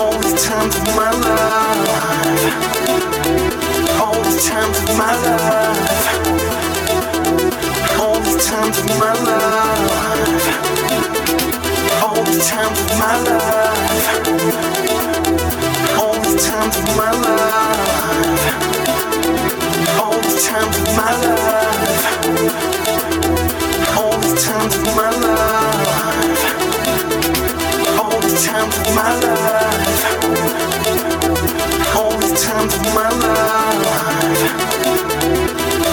All the times of my life. All the times of my life times of my life. All the times of my life.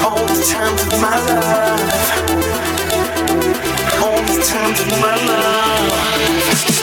All the times of my life. All the times of my life.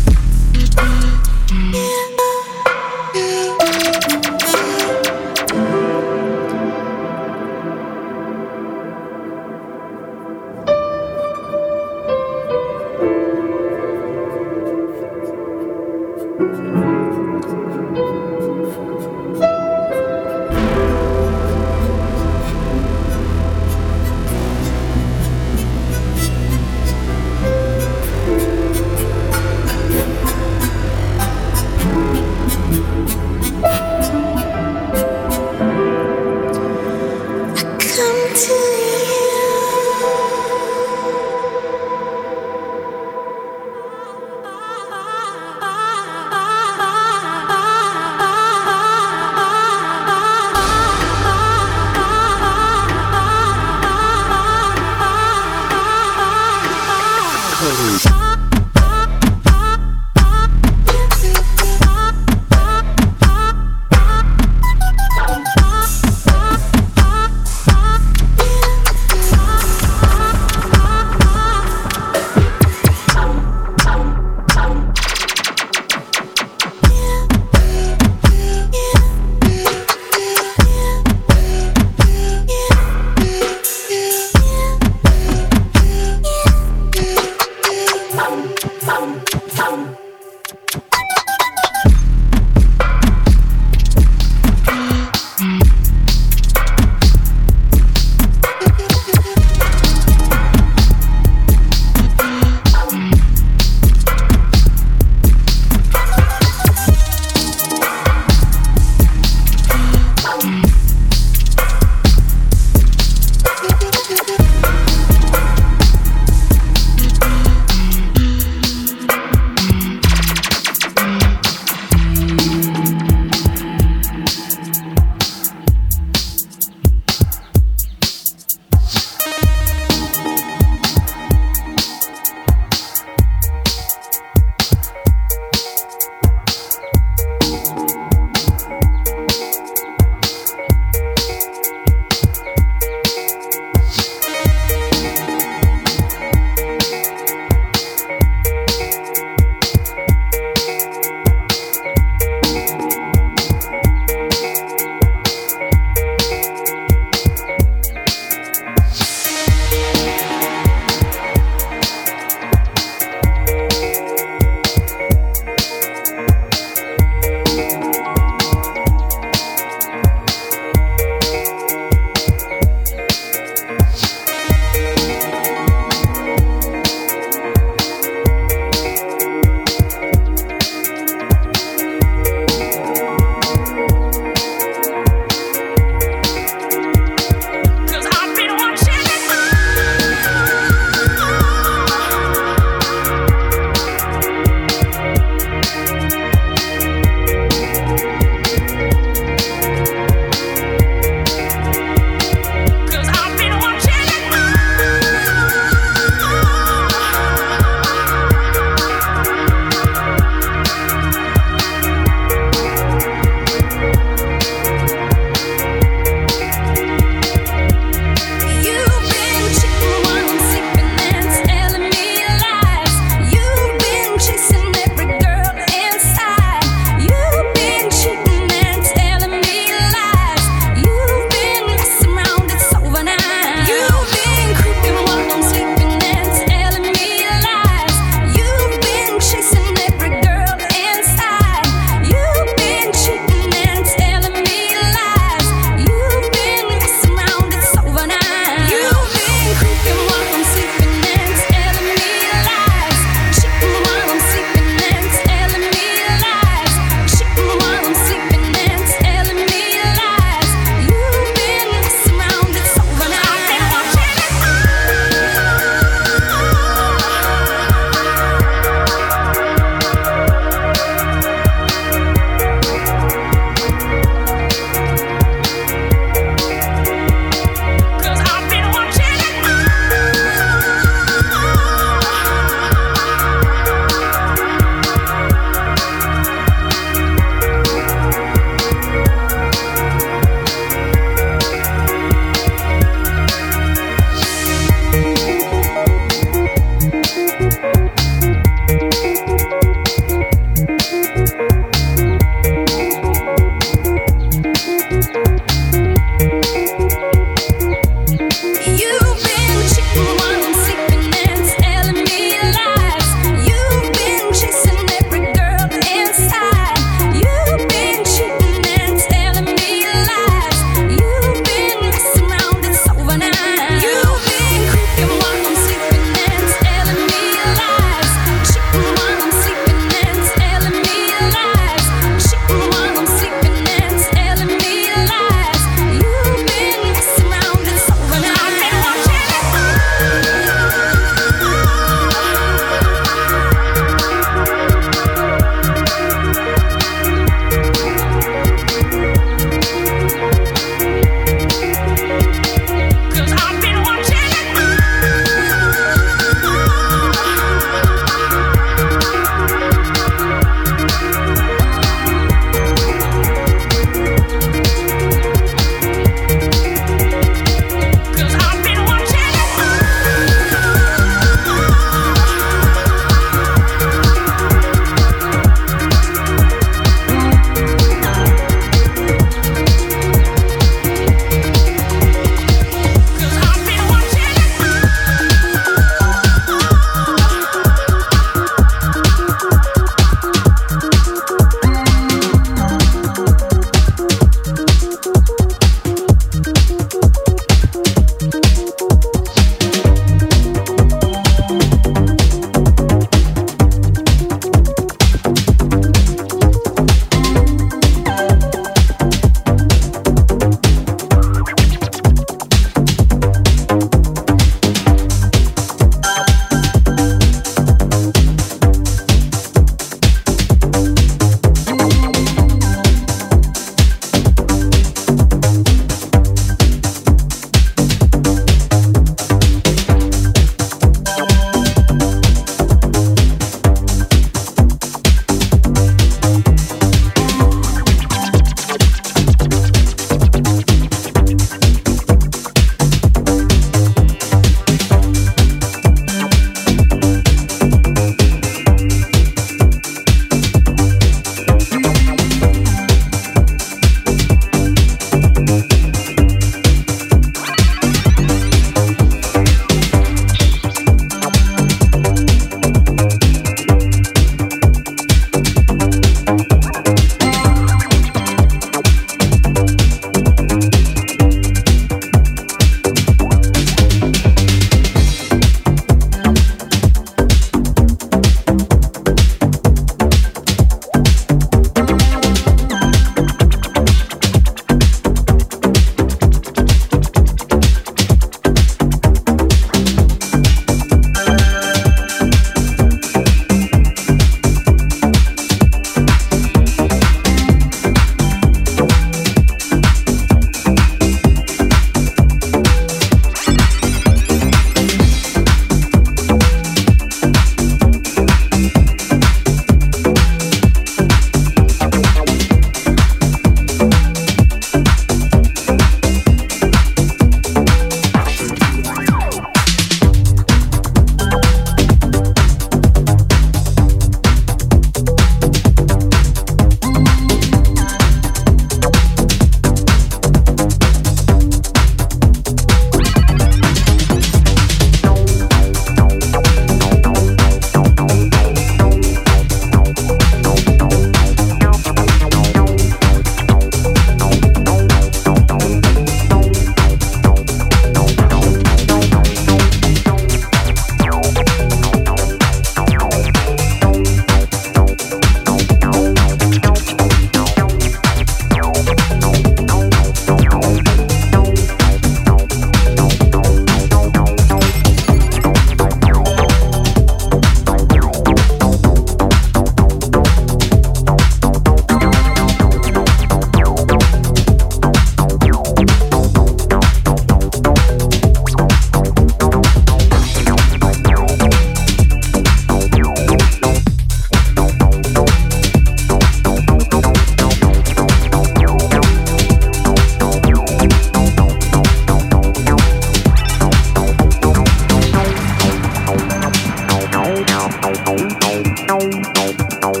Well,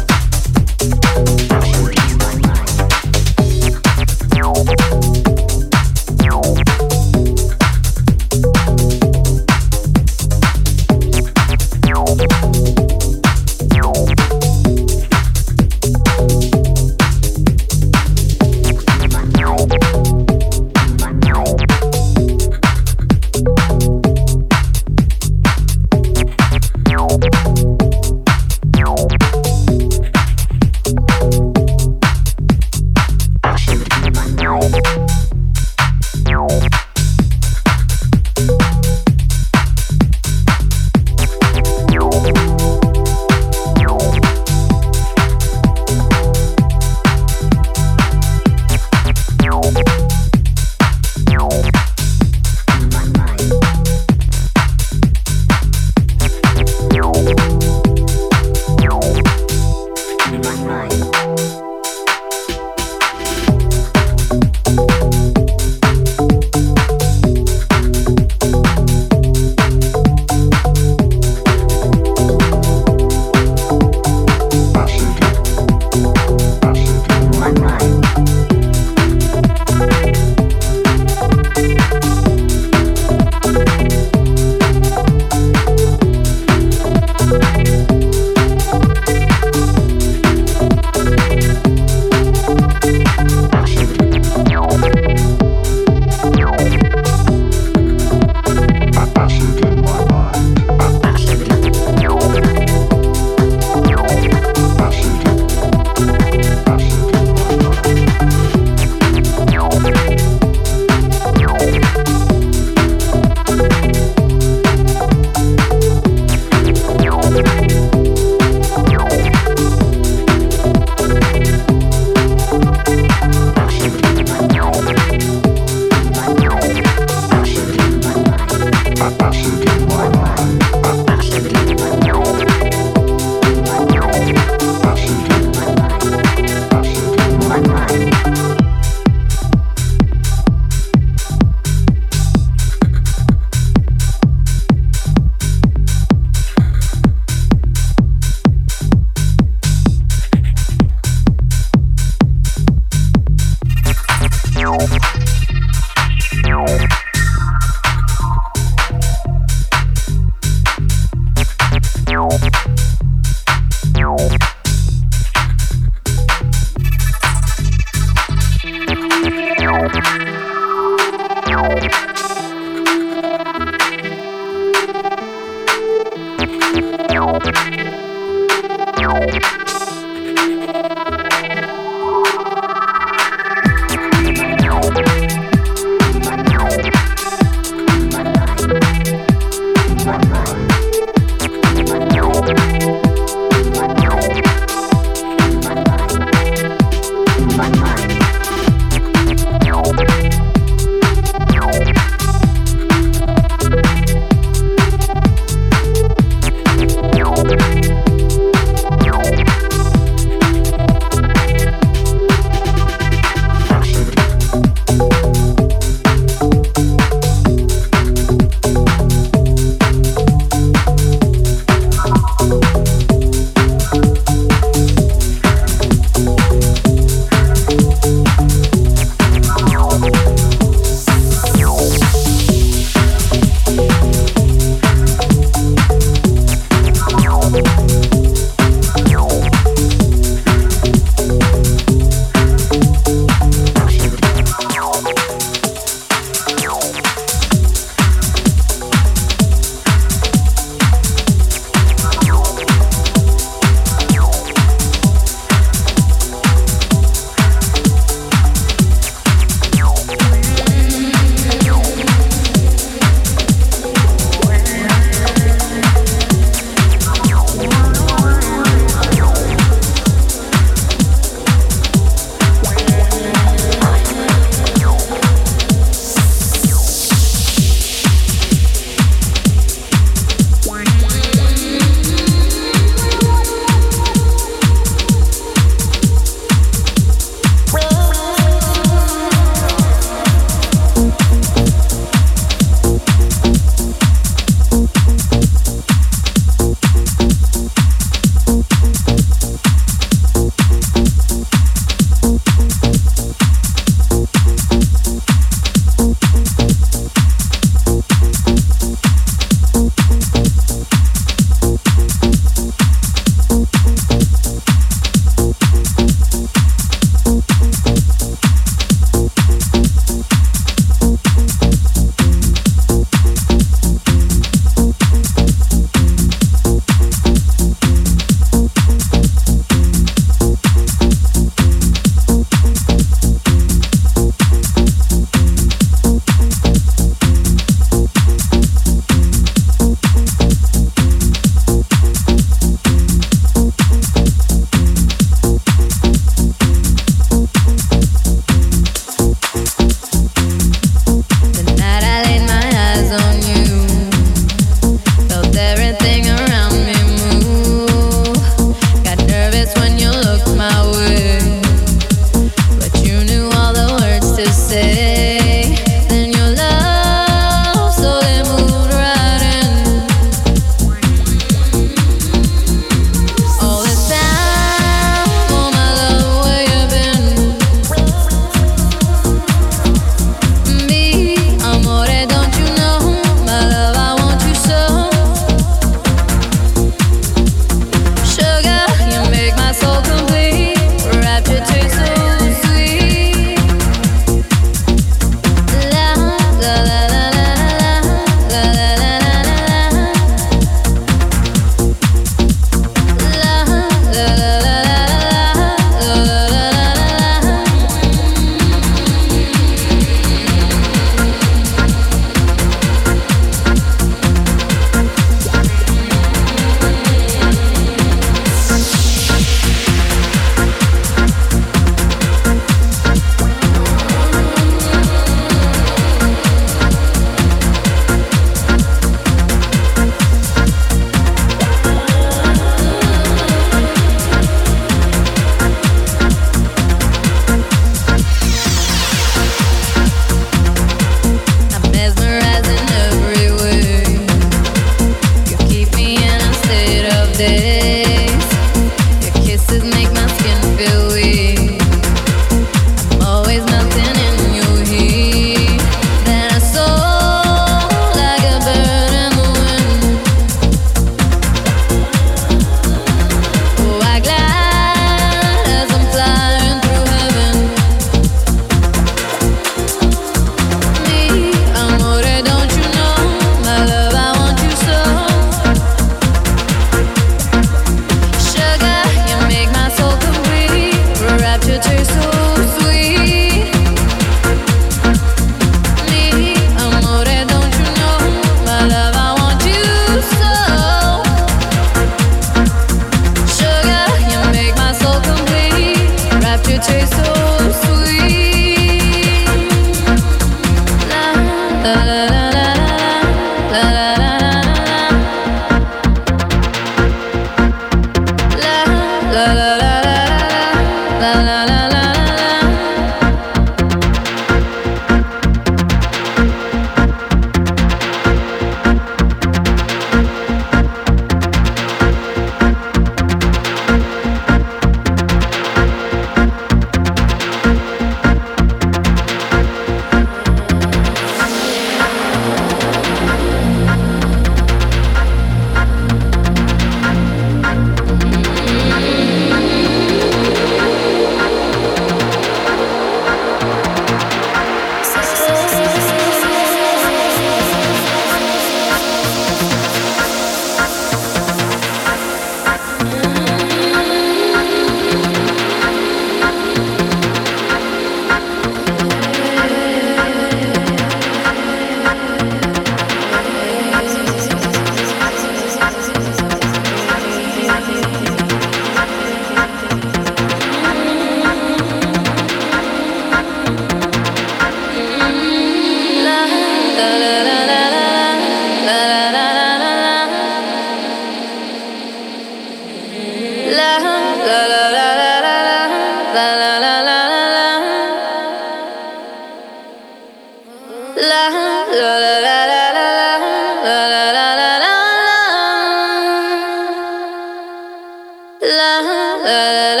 to taste